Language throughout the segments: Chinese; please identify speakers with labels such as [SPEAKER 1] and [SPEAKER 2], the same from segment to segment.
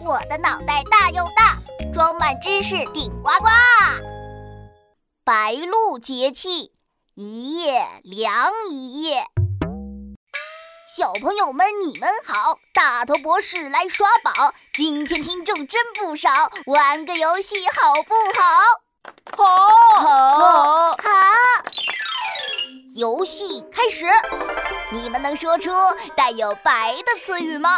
[SPEAKER 1] 我的脑袋大又大，装满知识顶呱呱。白露节气，一夜凉一夜。小朋友们，你们好！大头博士来刷宝，今天听众真不少，玩个游戏好不好？
[SPEAKER 2] 好，
[SPEAKER 1] 好，好。游戏开始，你们能说出带有“白”的词语吗？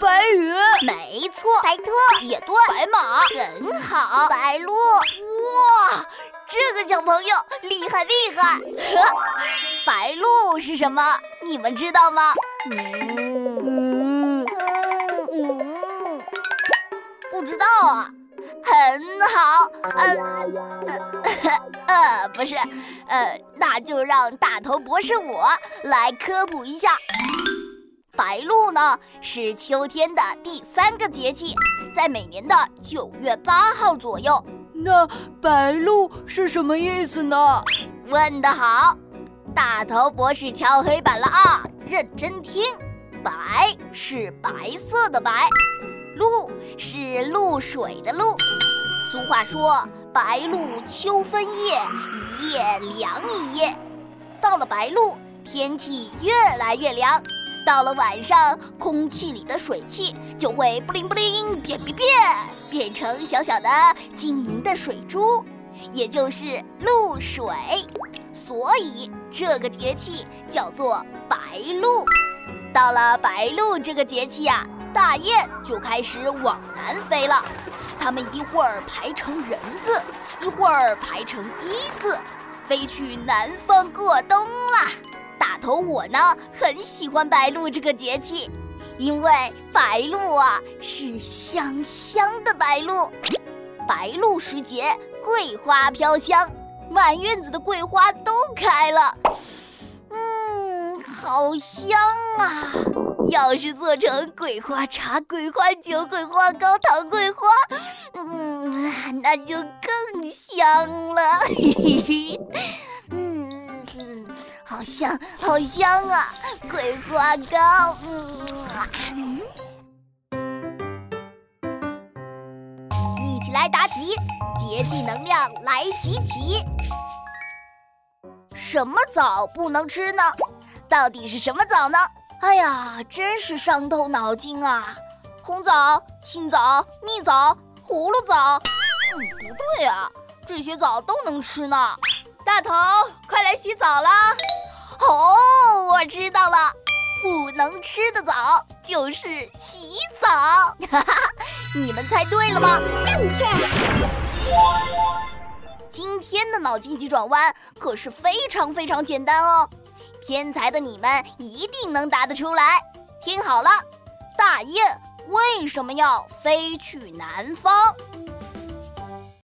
[SPEAKER 2] 白云，
[SPEAKER 1] 没错，白兔
[SPEAKER 2] 也对，
[SPEAKER 1] 白马很好，白鹿，哇，这个小朋友厉害厉害！白鹿是什么？你们知道吗？嗯嗯很好，呃呃不是，呃，那就让大头博士我来科普一下。白露呢是秋天的第三个节气，在每年的九月八号左右。
[SPEAKER 2] 那白露是什么意思呢？
[SPEAKER 1] 问得好，大头博士敲黑板了啊！认真听，白是白色的白，露是露水的露。俗话说，白露秋分夜，一夜凉一夜。到了白露，天气越来越凉。到了晚上，空气里的水汽就会不灵不灵变变变，变成小小的晶莹的水珠，也就是露水。所以这个节气叫做白露。到了白露这个节气呀，大雁就开始往南飞了。它们一会儿排成人字，一会儿排成一字，飞去南方过冬啦。大头我呢很喜欢白露这个节气，因为白露啊是香香的白露。白露时节，桂花飘香，满院子的桂花都开了，好香啊！要是做成桂花茶、桂花酒、桂花糕、糖桂花，嗯，那就更香了。嘿嘿嘿。好香，好香啊！桂花糕，嗯，一起来答题，节气能量来集齐。什么枣不能吃呢？到底是什么枣呢？哎呀，真是伤透脑筋啊！红枣、青枣、蜜枣、葫芦枣，嗯，不对啊，这些枣都能吃呢。
[SPEAKER 2] 大头，快来洗澡啦！
[SPEAKER 1] 哦，我知道了，不能吃的枣就是洗澡。哈哈，你们猜对了吗？
[SPEAKER 3] 正确。
[SPEAKER 1] 今天的脑筋急转弯可是非常非常简单哦，天才的你们一定能答得出来。听好了，大雁为什么要飞去南方？